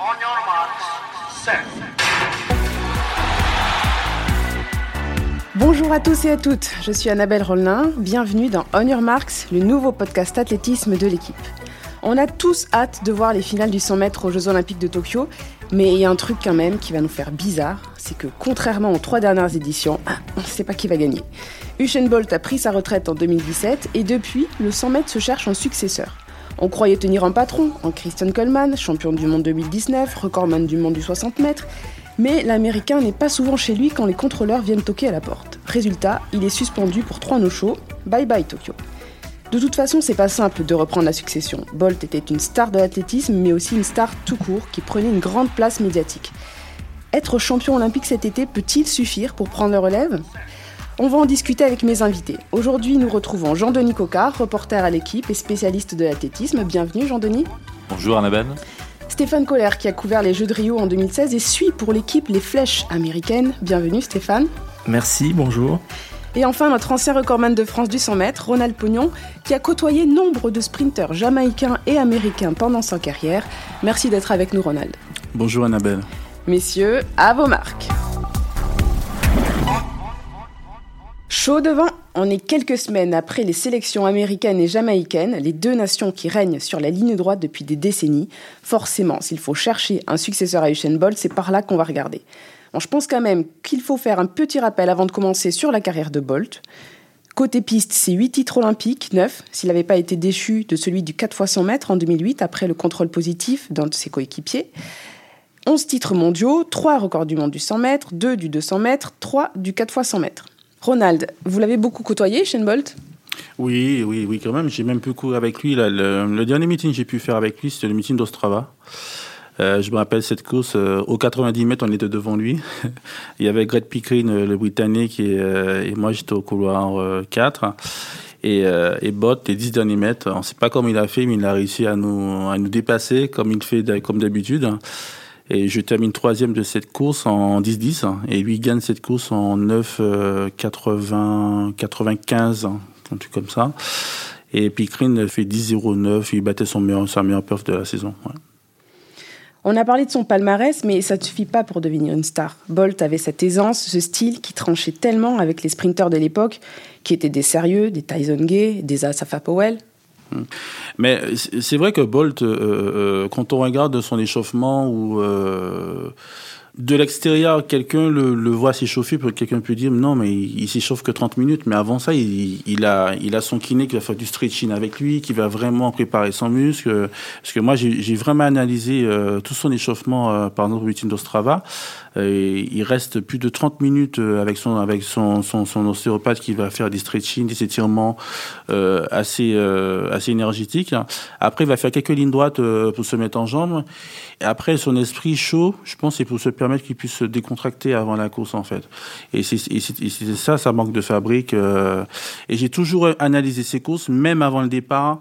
On your marks. Bonjour à tous et à toutes, je suis Annabelle Rollin, bienvenue dans On Your Marks, le nouveau podcast athlétisme de l'équipe. On a tous hâte de voir les finales du 100 mètres aux Jeux Olympiques de Tokyo, mais il y a un truc quand même qui va nous faire bizarre, c'est que contrairement aux trois dernières éditions, ah, on ne sait pas qui va gagner. Usain Bolt a pris sa retraite en 2017 et depuis, le 100 mètres se cherche un successeur. On croyait tenir un patron en Christian Coleman, champion du monde 2019, recordman du monde du 60 mètres, mais l'Américain n'est pas souvent chez lui quand les contrôleurs viennent toquer à la porte. Résultat, il est suspendu pour trois no-shows. Bye bye Tokyo. De toute façon, c'est pas simple de reprendre la succession. Bolt était une star de l'athlétisme, mais aussi une star tout court qui prenait une grande place médiatique. Être champion olympique cet été peut-il suffire pour prendre le relève? On va en discuter avec mes invités. Aujourd'hui, nous retrouvons Jean-Denis Cocard, reporter à l'équipe et spécialiste de l'athlétisme. Bienvenue Jean-Denis. Bonjour Annabelle. Stéphane Kohler qui a couvert les Jeux de Rio en 2016 et suit pour l'équipe les flèches américaines. Bienvenue Stéphane. Merci, bonjour. Et enfin notre ancien recordman de France du 100 mètres, Ronald Pognon, qui a côtoyé nombre de sprinteurs jamaïcains et américains pendant sa carrière. Merci d'être avec nous Ronald. Bonjour Annabelle. Messieurs, à vos marques. Chaud devant, on est quelques semaines après les sélections américaines et jamaïcaines, les deux nations qui règnent sur la ligne droite depuis des décennies. Forcément, s'il faut chercher un successeur à Usain Bolt, c'est par là qu'on va regarder. Bon, je pense quand même qu'il faut faire un petit rappel avant de commencer sur la carrière de Bolt. Côté piste, c'est 8 titres olympiques, 9, s'il n'avait pas été déchu de celui du 4 x 100 mètres en 2008 après le contrôle positif d'un de ses coéquipiers. 11 titres mondiaux, 3 records du monde du 100 mètres, 2 du 200 mètres, 3 du 4 x 100 mètres. Ronald, vous l'avez beaucoup côtoyé, Shane Bolt? Oui, oui, oui, quand même. J'ai même pu courir avec lui. Le, dernier meeting que j'ai pu faire avec lui, c'était le meeting d'Ostrava. Euh, je me rappelle cette course, euh, aux 90 mètres, on était devant lui. Il y avait Greg Pickering, euh, le Britannique, et, moi j'étais au couloir euh, 4. Et, Bott, les 10 derniers mètres, on ne sait pas comment il a fait, mais il a réussi à nous, à nous dépasser comme il fait comme d'habitude. Et je termine troisième de cette course en 10-10. Et lui gagne cette course en 9, euh, 80, 95, un truc comme ça. Et Pickering fait 10-09, il battait son meilleur, sa meilleure perf de la saison. On a parlé de son palmarès, mais ça ne suffit pas pour devenir une star. Bolt avait cette aisance, ce style qui tranchait tellement avec les sprinteurs de l'époque, qui étaient des sérieux, des Tyson Gay, des Asafa Powell. Mais c'est vrai que Bolt, euh, euh, quand on regarde son échauffement ou euh, de l'extérieur, quelqu'un le, voit s'échauffer, quelqu'un peut dire non, mais il, il s'échauffe que 30 minutes. Mais avant ça, il, a, il a son kiné qui va faire du stretching avec lui, qui va vraiment préparer son muscle. Parce que moi, j'ai vraiment analysé tout son échauffement par notre routine d'Ostrava. Et il reste plus de 30 minutes euh, avec son avec son, ostéopathe qui va faire des stretching, des étirements euh, assez euh, assez énergétiques. Après, il va faire quelques lignes droites euh, pour se mettre en jambes. Et après, son esprit chaud, je pense, c'est pour se permettre qu'il puisse se décontracter avant la course, en fait. Et c'est ça, ça manque de fabrique. euh. et j'ai toujours analysé ses courses, même avant le départ.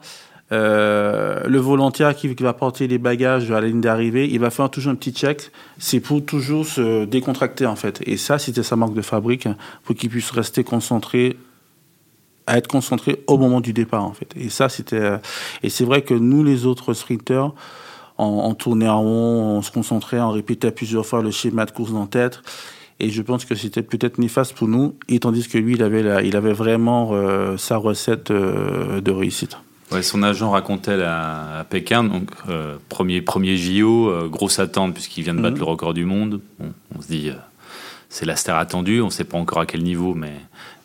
Euh, le volontaire qui, va porter les bagages à la ligne d'arrivée, il va faire toujours un petit check. C'est pour toujours se décontracter en fait. Et ça, c'était sa marque de fabrique pour qu'il puisse rester concentré, à être concentré au moment du départ en fait. Et ça, c'était. euh, Et c'est vrai que nous, les autres sprinteurs, on, on tournait en rond, on se concentrait, on répétait plusieurs fois le schéma de course en tête. Et je pense que c'était peut-être néfaste pour nous, et tandis que lui, il avait, la- il avait vraiment euh, sa recette euh, de réussite. Ouais, son agent racontait à Pékin, donc euh, premier, premier JO, euh, grosse attente puisqu'il vient de battre Mhm. le record du monde. Bon, on se dit, euh, c'est la star attendue, on ne sait pas encore à quel niveau, mais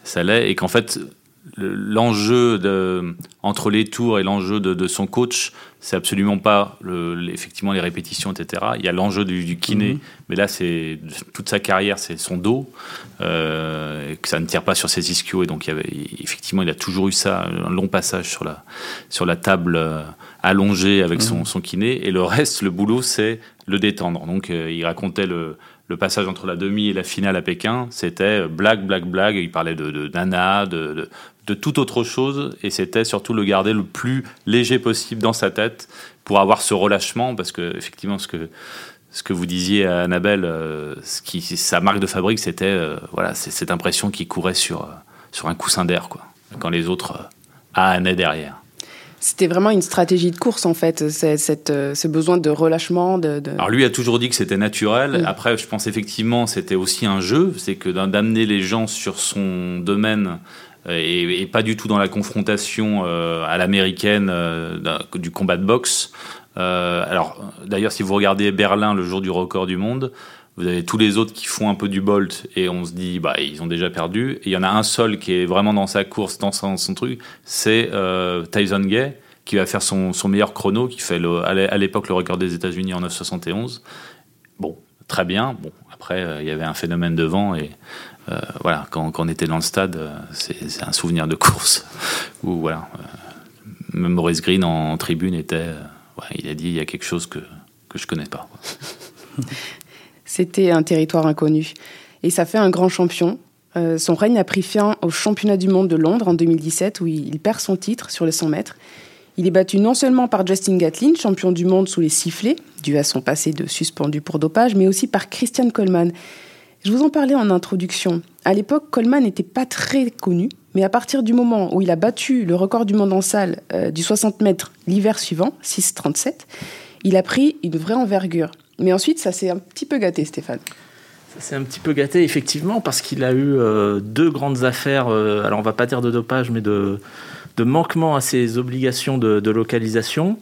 ça l'est. Et qu'en fait, l'enjeu entre les tours et l'enjeu de, de son coach, c'est absolument pas le, effectivement les répétitions, etc. Il y a l'enjeu du, du kiné, Mhm. mais là, c'est toute sa carrière, c'est son dos, euh, que ça ne tire pas sur ses ischios. Et donc, il y avait, effectivement, il a toujours eu ça, un long passage sur la, sur la table euh, allongée avec son, son kiné. Et le reste, le boulot, c'est le détendre. Donc, euh, il racontait le, le passage entre la demi et la finale à Pékin. C'était euh, blague, blague, blague. Il parlait de, de nana, de, de, toute autre chose. Et c'était surtout le garder le plus léger possible dans sa tête pour avoir ce relâchement. Parce que, effectivement, ce que, ce que vous disiez à Annabelle, euh, ce qui, sa marque de fabrique, c'était euh, voilà, cette impression qu'il courait sur, sur un coussin d'air, quoi, quand les autres anaient derrière. C'était vraiment une stratégie de course en fait, cette, euh, ce besoin de relâchement. De, Alors lui a toujours dit que c'était naturel. Après, je pense effectivement c'était aussi un jeu, c'est que d'amener les gens sur son domaine euh, et, pas du tout dans la confrontation euh, à l'américaine du combat de boxe. alors d'ailleurs, si vous regardez Berlin le jour du record du monde, vous avez tous les autres qui font un peu du bolt et on se dit bah ils ont déjà perdu. Il y en a un seul qui est vraiment dans sa course, dans son, truc, c'est euh, Tyson Gay qui va faire son, meilleur chrono, qui fait à l'époque le record des États-Unis en 9,71. Bon, très bien. Bon, après euh, il y avait un phénomène de vent et euh, voilà quand, quand, on était dans le stade, c'est un souvenir de course où voilà. même Maurice Green en, tribune était, il a dit il y a quelque chose que que je connais pas. C'était un territoire inconnu. Et ça fait un grand champion. Euh, son règne a pris fin au championnat du monde de Londres en 2017, où il, perd son titre sur les 100 mètres. Il est battu non seulement par Justin Gatlin, champion du monde sous les sifflets, dû à son passé de suspendu pour dopage, mais aussi par Christian Coleman. Je vous en parlais en introduction. À l'époque, Coleman n'était pas très connu, mais à partir du moment où il a battu le record du monde en salle euh, du 60 mètres l'hiver suivant, 6,37, il a pris une vraie envergure. Mais ensuite, ça s'est un petit peu gâté, Stéphane. Ça s'est un petit peu gâté, effectivement, parce qu'il a eu euh, deux grandes affaires, euh, alors on va pas dire de dopage, mais de, manquement à ses obligations de, localisation.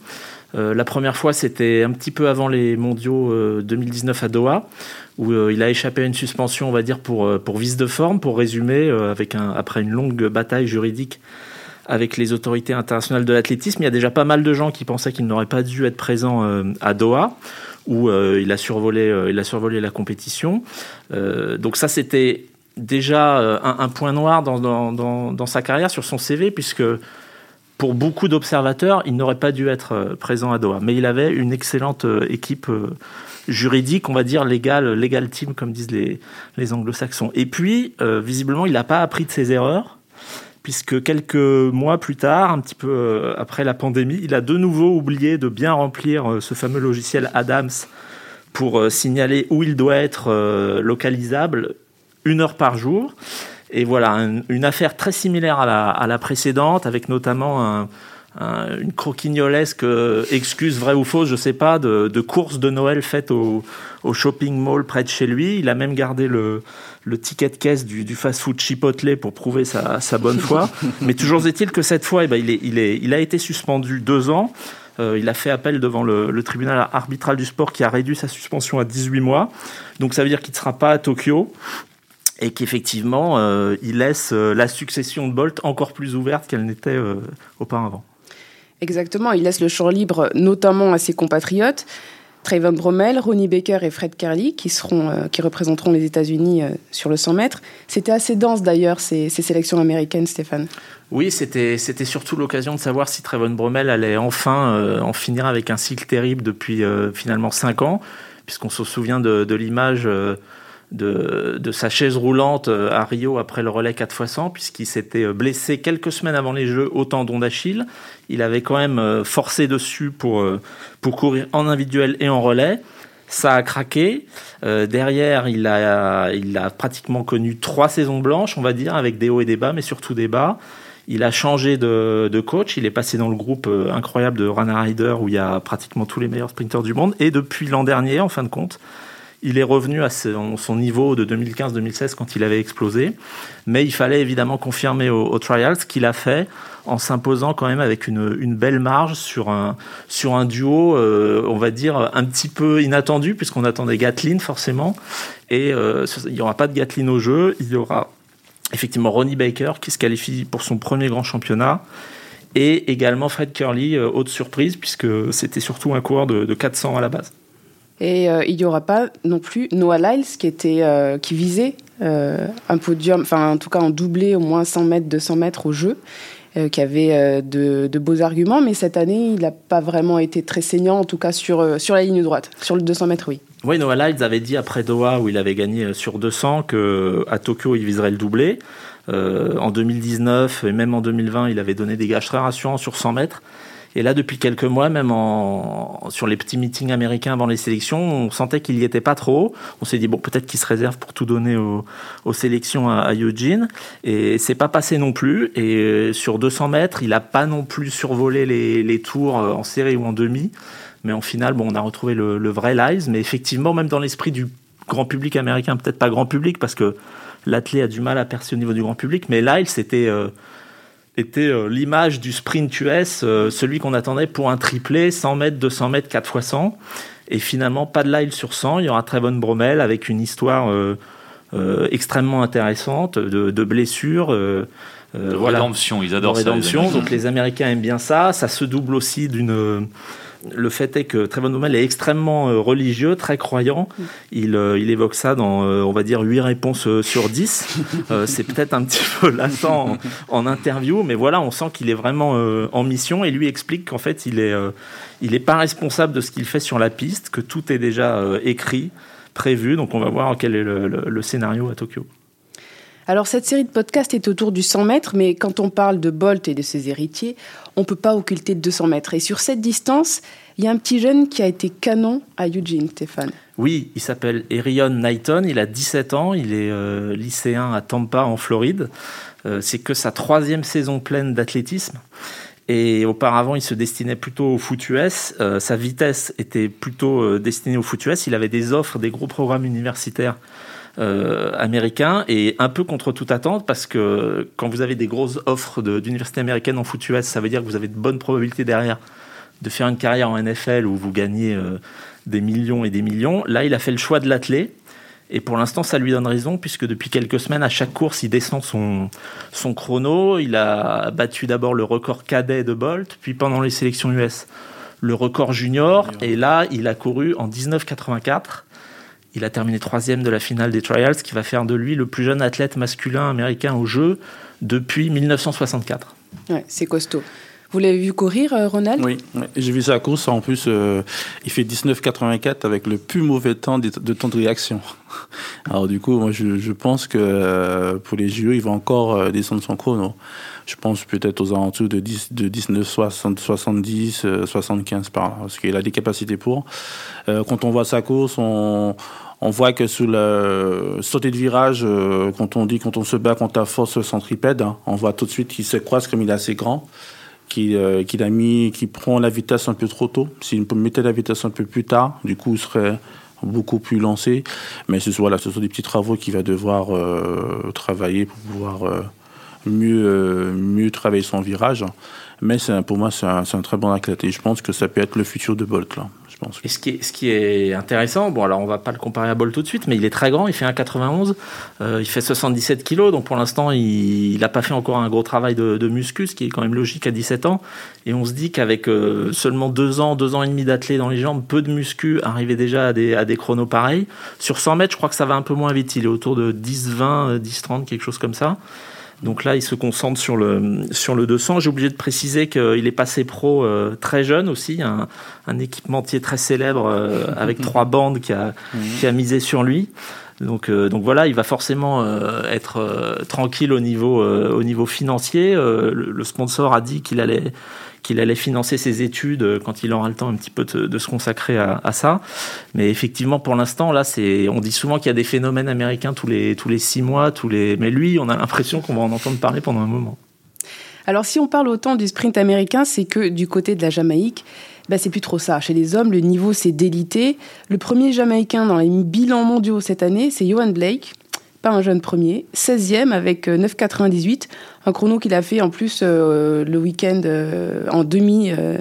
Euh, la première fois, c'était un petit peu avant les mondiaux 2019 à Doha, où il a échappé à une suspension, on va dire, pour, pour vice de forme, pour résumer, avec après une longue bataille juridique avec les autorités internationales de l'athlétisme. Il y a déjà pas mal de gens qui pensaient qu'il n'aurait pas dû être présent à Doha où euh, il, a survolé, euh, il a survolé la compétition. Euh, donc ça, c'était déjà un, point noir dans, dans, dans, sa carrière, sur son CV, puisque pour beaucoup d'observateurs, il n'aurait pas dû être présent à Doha. Mais il avait une excellente équipe juridique, on va dire légal, legal team, comme disent les, les anglo-saxons. Et puis, visiblement, il n'a pas appris de ses erreurs puisque quelques mois plus tard, un petit peu euh, après la pandémie, il a de nouveau oublié de bien remplir euh, ce fameux logiciel Adams pour euh, signaler où il doit être localisable une heure par jour. Et voilà, une affaire très similaire à la, précédente, avec notamment une croquignolesque excuse vraie ou fausse, je sais pas, de, de course de Noël faite au, au, shopping mall près de chez lui. Il a même gardé le, le ticket de caisse du, fast-food Chipotle pour prouver sa, bonne foi. Mais toujours est-il que cette fois, eh ben, il, est, il, est, il, a été suspendu deux ans. Euh, il a fait appel devant le, tribunal arbitral du sport qui a réduit sa suspension à 18 mois. Donc ça veut dire qu'il ne sera pas à Tokyo et qu'effectivement, euh, il laisse euh, la succession de Bolt encore plus ouverte qu'elle n'était auparavant. Exactement, il laisse le champ libre notamment à ses compatriotes. Trayvon Bromell, Ronnie Baker et Fred Kerley, qui, seront, euh, qui représenteront les États-Unis euh, sur le 100 mètres. C'était assez dense d'ailleurs, ces, sélections américaines, Stéphane. Oui, c'était, c'était surtout l'occasion de savoir si Trayvon Bromell allait enfin euh, en finir avec un cycle terrible depuis finalement 5 ans, puisqu'on se souvient de, de l'image de, sa chaise roulante euh, à Rio après le relais 4 x 100, puisqu'il s'était euh, blessé quelques semaines avant les Jeux au tendon d'Achille. Il avait quand même euh, forcé dessus pour, pour courir en individuel et en relais. Ça a craqué. derrière, il a, il a pratiquement connu trois saisons blanches, on va dire, avec des hauts et des bas, mais surtout des bas. Il a changé de, de, coach. Il est passé dans le groupe incroyable de Rana Rider où il y a pratiquement tous les meilleurs sprinteurs du monde. Et depuis l'an dernier, en fin de compte, il est revenu à son niveau de 2015-2016 quand il avait explosé. Mais il fallait évidemment confirmer au, trials ce qu'il a fait en s'imposant quand même avec une, belle marge sur un, sur un duo, euh, on va dire, un petit peu inattendu, puisqu'on attendait Gatlin forcément. Et euh, il n'y aura pas de Gatlin au jeu. Il y aura effectivement Ronnie Baker qui se qualifie pour son premier grand championnat. Et également Fred Curley, euh, haute surprise, puisque c'était surtout un coureur de 400 à la base. Et euh, il n'y aura pas non plus Noah Lyles qui, était, euh, qui visait euh, un podium, enfin en tout cas en doublé au moins 100 mètres, 200 mètres au jeu, qui avait de, beaux arguments, mais cette année il n'a pas vraiment été très saignant, en tout cas sur, sur la ligne droite. Sur le 200 mètres, oui. Oui, Noah Lyles avait dit après Doha, où il avait gagné sur 200, qu'à Tokyo il viserait le doublé. en 2019 et même en 2020, il avait donné des gages très rassurants sur 100 mètres. Et là, depuis quelques mois, même sur les petits meetings américains avant les sélections, on sentait qu'il n'y était pas trop. On s'est dit, bon, peut-être qu'il se réserve pour tout donner aux, sélections à, Eugene. Et c'est pas passé non plus. Et euh, sur 200 mètres, il n'a pas non plus survolé les, tours euh, en série ou en demi. Mais en finale, bon, on a retrouvé le, vrai Lies. Mais effectivement, même dans l'esprit du grand public américain, peut-être pas grand public, parce que l'athlète a du mal à percer au niveau du grand public, mais Lyles c'était euh, était euh, l'image du sprint US, euh, celui qu'on attendait pour un triplé, 100 mètres, 200 mètres, 4 fois 100. Et finalement, pas de Lyle sur 100. Il y aura Trevon Bromel avec une histoire euh, euh, extrêmement intéressante de, de blessures. Euh, de rédemption, ils adorent de rédemption. Ça, donc les Américains aiment bien ça. Ça se double aussi d'une le fait est que Trevon Bromel est extrêmement euh, religieux, très croyant. Il, euh, il évoque ça dans, euh, on va dire, 8 réponses sur 10. c'est peut-être un petit peu lassant en, interview, mais voilà, on sent qu'il est vraiment en mission et lui explique qu'en fait, il est, il est pas responsable de ce qu'il fait sur la piste, que tout est déjà écrit, prévu. Donc on va voir quel est le scénario à Tokyo. Alors cette série de podcasts est autour du 100 mètres, mais quand on parle de Bolt et de ses héritiers, on ne peut pas occulter le 200 mètres. Et sur cette distance, il y a un petit jeune qui a été canon à Eugene, Stéphane. Oui, il s'appelle Erion Knighton, il a 17 ans, il est euh, lycéen à Tampa en Floride. Euh, C'est que sa troisième saison pleine d'athlétisme. Et auparavant, il se destinait plutôt au foot US. Euh, sa vitesse était plutôt destinée au foot US. Il avait des offres, des gros programmes universitaires euh, américain et un peu contre toute attente parce que quand vous avez des grosses offres d'universités américaines en foot US, ça veut dire que vous avez de bonnes probabilités derrière de faire une carrière en NFL où vous gagnez euh, des millions et des millions. Là, il a fait le choix de l'athlète. Et pour l'instant, ça lui donne raison, puisque depuis quelques semaines, à chaque course, il descend son, son chrono. Il a battu d'abord le record cadet de Bolt, puis pendant les sélections US, le record junior. Et là, il a couru en 1984. Il a terminé troisième de la finale des Trials, ce qui va faire de lui le plus jeune athlète masculin américain au jeu depuis 1964. Ouais, c'est costaud. Vous l'avez vu courir, euh, Ronald Oui, j'ai vu sa course. En plus, euh, il fait 19,84 avec le plus mauvais temps de, temps de réaction. Alors du coup, moi, je, je pense que euh, pour les JO, il va encore euh, descendre son chrono. Je pense peut-être aux alentours de, 10, de 19, 60, 70, 75 par là, parce qu'il a des capacités pour. Euh, quand on voit sa course, on on voit que sous le sauter de virage, euh, quand on dit quand on se bat contre la force centripède, hein, on voit tout de suite qu'il se croise comme il est assez grand, qu'il euh, mis, qu'il prend la vitesse un peu trop tôt. S'il mettait la vitesse un peu plus tard, du coup, il serait beaucoup plus lancé. Mais ce, voilà, ce sont des petits travaux qu'il va devoir euh, travailler pour pouvoir euh, mieux, mieux travailler son virage. Mais pour moi, c'est un, très bon athlète et je pense que ça peut être le futur de Bolt. Là. Et ce qui, est, ce qui est intéressant, bon alors on va pas le comparer à Bolt tout de suite, mais il est très grand, il fait 1,91, euh, il fait 77 kilos, donc pour l'instant il n'a pas fait encore un gros travail de, de muscu, ce qui est quand même logique à 17 ans. Et on se dit qu'avec euh, seulement deux ans, deux ans et demi d'athlète dans les jambes, peu de muscu, arriver déjà à des, à des chronos pareils. Sur 100 mètres, je crois que ça va un peu moins vite, il est autour de 10, 20, 10, 30, quelque chose comme ça. Donc là, il se concentre sur le, sur le 200. J'ai oublié de préciser qu'il est passé pro euh, très jeune aussi, un, un équipementier très célèbre euh, avec trois bandes qui a, qui a misé sur lui. Donc, euh, donc voilà, il va forcément euh, être euh, tranquille au niveau, au niveau financier. Le, sponsor a dit qu'il allait, qu'il allait financer ses études quand il aura le temps un petit peu de, se consacrer à, à, ça. Mais effectivement, pour l'instant, là, on dit souvent qu'il y a des phénomènes américains tous les, tous les six mois, tous les, mais lui, on a l'impression qu'on va en entendre parler pendant un moment. Alors, si on parle autant du sprint américain, c'est que du côté de la Jamaïque, ben, c'est plus trop ça. Chez les hommes, le niveau s'est délité. Le premier Jamaïcain dans les bilans mondiaux cette année, c'est Johan Blake, pas un jeune premier, 16e avec 9,98, un chrono qu'il a fait en plus euh, le week-end euh, en demi, euh,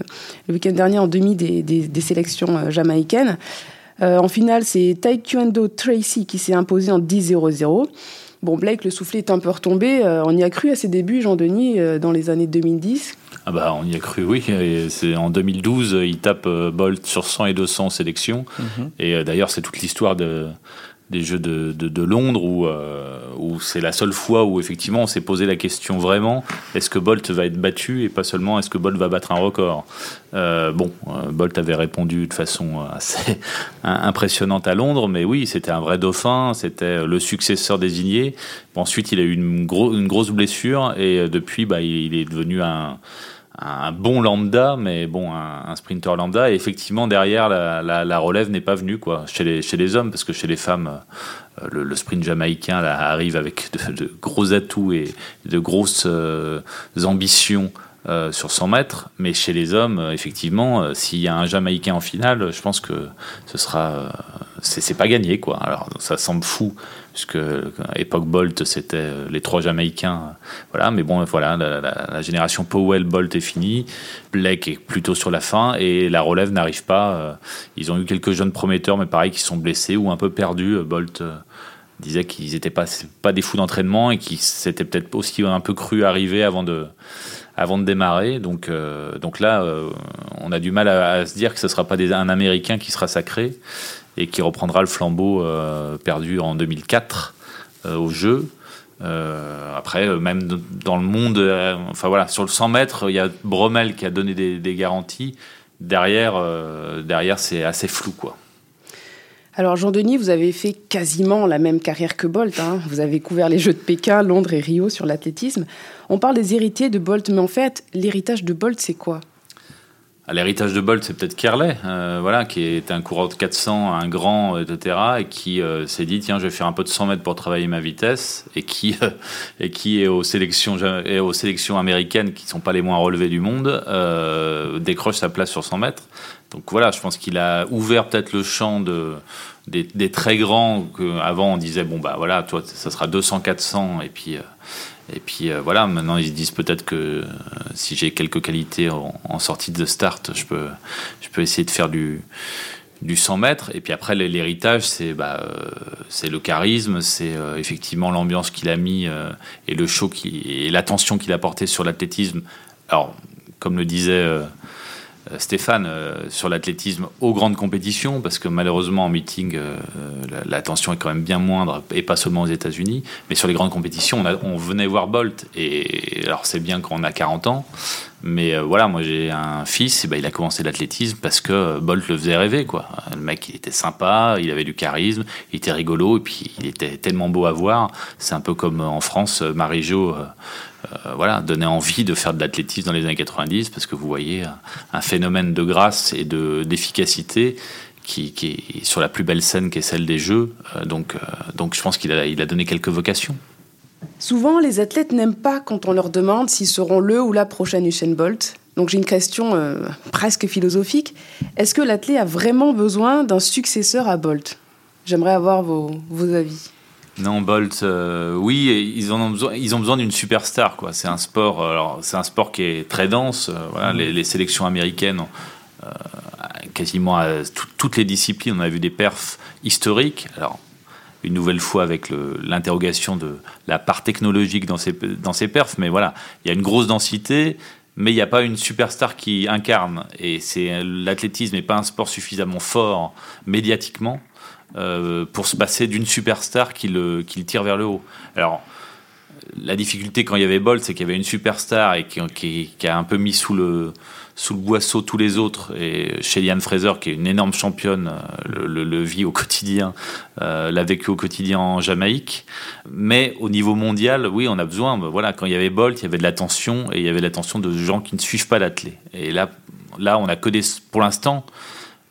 le week-end dernier en demi des, des, des sélections jamaïcaines. en finale, c'est Taekwondo Tracy qui s'est imposé en 10-0-0. Bon, Blake, le soufflet est un peu retombé. on y a cru à ses débuts, Jean-Denis, dans les années 2010. Ah bah on y a cru, oui. C'est en 2012, il tape Bolt sur 100 et 200 en sélection. Mm -hmm. Et d'ailleurs, c'est toute l'histoire de des Jeux de, de, Londres où, euh, où c'est la seule fois où effectivement on s'est posé la question vraiment est-ce que Bolt va être battu et pas seulement est-ce que Bolt va battre un record? Euh, bon euh, Bolt avait répondu de façon assez impressionnante à Londres mais oui c'était un vrai dauphin c'était le successeur désigné. Ensuite il a eu une, gros, une grosse blessure et depuis bah, il est devenu un un bon lambda, mais bon, un, sprinter lambda. Et effectivement, derrière, la, relève n'est pas venue quoi, chez, les, hommes, parce que chez les femmes, euh, le, sprint jamaïcain arrive avec de, gros atouts et de grosses euh, ambitions. Euh, sur 100 mètres, mais chez les hommes, effectivement, s'il y a un Jamaïcain en finale, je pense que ce sera, c'est pas gagné quoi. Alors ça semble fou, puisque euh, époque Bolt, c'était euh, les trois Jamaïcains, euh, voilà. Mais bon, voilà, la, génération Powell Bolt est finie, Blake est plutôt sur la fin et la relève n'arrive pas. euh, Ils ont eu quelques jeunes prometteurs, mais pareil, qui sont blessés ou un peu perdus. Bolt disait qu'ils n'étaient pas, des fous d'entraînement et qu'ils s'étaient peut-être aussi un peu cru arriver avant de, démarrer. Donc, là, on a du mal à, à se dire que ce ne sera pas un Américain qui sera sacré et qui reprendra le flambeau euh, perdu en 2004 euh, au jeu. Euh, après, même dans le monde, enfin voilà, sur le 100 mètres, il y a Bromel qui a donné des, garanties. Derrière, derrière c'est assez flou, quoi. Alors Jean-Denis, vous avez fait quasiment la même carrière que Bolt. hein. Vous avez couvert les Jeux de Pékin, Londres et Rio sur l'athlétisme. On parle des héritiers de Bolt, mais en fait, l'héritage de Bolt, c'est quoi? À L'héritage de Bolt, c'est peut-être Kerley, euh, voilà, qui est un coureur de 400, un grand, etc., et qui euh, s'est dit tiens, je vais faire un peu de 100 mètres pour travailler ma vitesse, et qui euh, et qui est aux sélections et aux sélections américaines qui sont pas les moins relevées du monde, euh, décroche sa place sur 100 mètres. Donc voilà, je pense qu'il a ouvert peut-être le champ de des, des très grands que avant on disait bon bah voilà, toi ça sera 200, 400, et puis euh, et puis euh, voilà, maintenant ils se disent peut-être que euh, si j'ai quelques qualités en, sortie de start, je peux, je peux essayer de faire du, du 100 mètres. Et puis après, l'hé- l'héritage, c'est bah, euh, le charisme, c'est effectivement l'ambiance qu'il a mis et le show qui, et l'attention qu'il a porté sur l'athlétisme. Alors, comme le disait Stéphane, euh, sur l'athlétisme aux grandes compétitions, parce que malheureusement en meeting, euh, la- l'attention est quand même bien moindre, et pas seulement aux États-Unis, mais sur les grandes compétitions, on, venait voir Bolt, et alors c'est bien quand on a 40 ans, mais euh, voilà, moi j'ai un fils, et ben, il a commencé l'athlétisme parce que euh, Bolt le faisait rêver, quoi. Le mec, il était sympa, il avait du charisme, il était rigolo, et puis il était tellement beau à voir. C'est un peu comme euh, en France, euh, Marie-Jo, euh, euh, voilà, donnait envie de faire de l'athlétisme dans les années 90 parce que vous voyez un, un phénomène de grâce et de d'efficacité qui, qui est sur la plus belle scène qui est celle des Jeux. Euh, donc, euh, donc je pense qu'il a, il a donné quelques vocations. Souvent, les athlètes n'aiment pas quand on leur demande s'ils seront le ou la prochaine Usain Bolt. Donc j'ai une question euh, presque philosophique. Est-ce que l'athlète a vraiment besoin d'un successeur à Bolt? J'aimerais avoir vos avis. Non, Bolt, euh, oui, ils en ont besoin. Ils ont besoin d'une superstar, quoi. C'est un sport. euh, Alors, c'est un sport qui est très dense. euh, voilà, les, les sélections américaines, euh, quasiment à tout- toutes les disciplines, on a vu des perfs historiques. Alors, une nouvelle fois avec l'interrogation de la part technologique dans ces dans ces perfs, mais voilà, il y a une grosse densité. Mais il n'y a pas une superstar qui incarne. Et c'est l'athlétisme n'est pas un sport suffisamment fort médiatiquement euh, pour se passer d'une superstar qui le, qui le tire vers le haut. Alors, la difficulté quand il y avait Bolt, c'est qu'il y avait une superstar et qui, a un peu mis sous le, sous le boisseau tous les autres. Et Shellyan Fraser, qui est une énorme championne, euh, le, vit au quotidien, euh, l'a vécu au quotidien en Jamaïque. Mais au niveau mondial, oui, on a besoin. ben voilà, quand il y avait Bolt, il y avait de l'attention et il y avait l'attention de gens qui ne suivent pas l'athlète. Et là, là, on a que des, pour l'instant,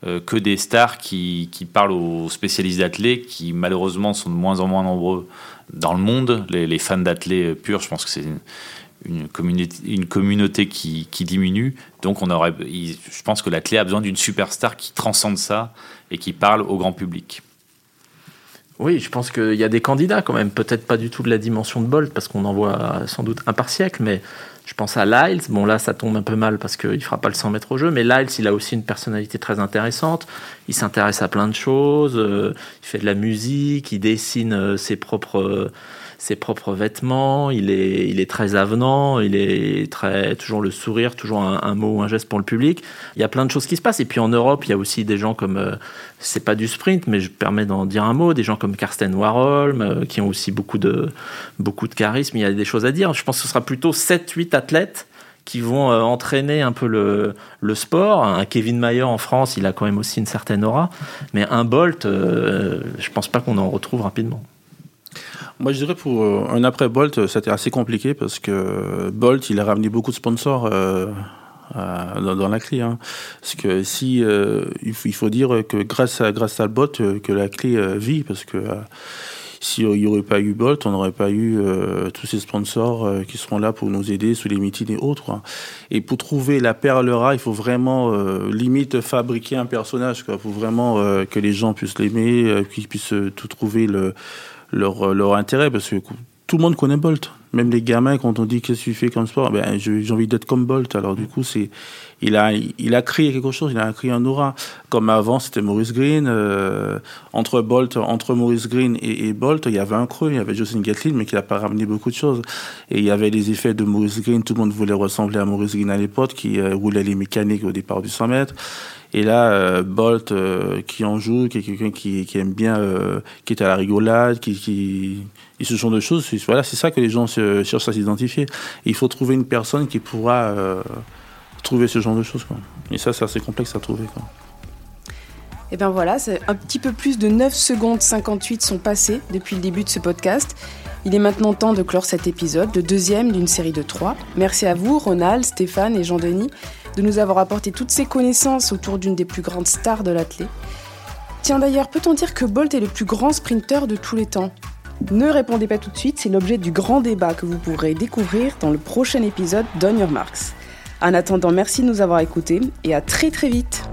euh, que des stars qui, qui parlent aux spécialistes d'athlètes, qui malheureusement sont de moins en moins nombreux dans le monde. Les, les fans d'athlètes purs, je pense que c'est une, communauté, une communauté qui, qui diminue. Donc on aurait, je pense que l'athlète a besoin d'une superstar qui transcende ça et qui parle au grand public. Oui, je pense qu'il y a des candidats quand même, peut-être pas du tout de la dimension de Bolt, parce qu'on en voit sans doute un par siècle, mais je pense à Lyles. Bon, là, ça tombe un peu mal parce qu'il fera pas le 100 mètres au jeu, mais Lyles, il a aussi une personnalité très intéressante. Il s'intéresse à plein de choses, euh, il fait de la musique, il dessine euh, ses propres. euh, ses propres vêtements, il est, il est très avenant, il est très, toujours le sourire, toujours un, mot ou un geste pour le public. Il y a plein de choses qui se passent. Et puis en Europe, il y a aussi des gens comme, euh, c'est pas du sprint, mais je permets d'en dire un mot, des gens comme Karsten Warholm, euh, qui ont aussi beaucoup de, beaucoup de charisme. Il y a des choses à dire. Je pense que ce sera plutôt 7-8 athlètes qui vont euh, entraîner un peu le, le sport. Un Kevin Mayer en France, il a quand même aussi une certaine aura. Mais un Bolt, euh, je pense pas qu'on en retrouve rapidement. Moi, je dirais pour euh, un après Bolt, euh, c'était assez compliqué parce que Bolt, il a ramené beaucoup de sponsors euh, dans, la clé. Hein. Parce que si il faut, il, faut, dire que grâce à grâce à bot que la clé vit, parce que s'il n'y aurait pas eu Bolt, on n'aurait pas eu euh, tous ces sponsors euh, qui seront là pour nous aider sous les meetings et autres. Hein. Et pour trouver la perle rare, il faut vraiment euh, limite fabriquer un personnage, quoi, pour vraiment que les gens puissent l'aimer, qu'ils puissent tout trouver le, leur, leur intérêt, parce tout le monde connaît Bolt. Même les gamins, quand on dit qu'est-ce que tu fais comme sport, ben, j'ai envie d'être comme Bolt. Alors du coup, c'est il a, il a créé quelque chose, il a créé un aura. Comme avant, c'était Maurice Green. Euh, entre Bolt, entre Maurice Green et, Bolt, il y avait un creux. Il y avait Justin Gatlin, mais qui n'a pas ramené beaucoup de choses. Et il y avait les effets de Maurice Green. Tout le monde voulait ressembler à Maurice Green à l'époque, qui euh, roulait les mécaniques au départ du 100 mètres. Et là, euh, Bolt, qui en joue, qui est quelqu'un qui, qui, aime bien, qui est à la rigolade, qui, qui et ce genre de choses, voilà, c'est ça que les gens cherchent à s'identifier. il faut trouver une personne qui pourra trouver ce genre de choses. Quoi. Et ça, c'est assez complexe à trouver. Quoi. Et bien voilà, c'est un petit peu plus de 9 secondes 58 sont passées depuis le début de ce podcast. Il est maintenant temps de clore cet épisode, le deuxième d'une série de trois. Merci à vous, Ronald, Stéphane et Jean-Denis, de nous avoir apporté toutes ces connaissances autour d'une des plus grandes stars de l'athlète. Tiens d'ailleurs, peut-on dire que Bolt est le plus grand sprinter de tous les temps? Ne répondez pas tout de suite, c'est l'objet du grand débat que vous pourrez découvrir dans le prochain épisode d'On Your Marks. En attendant, merci de nous avoir écoutés et à très très vite.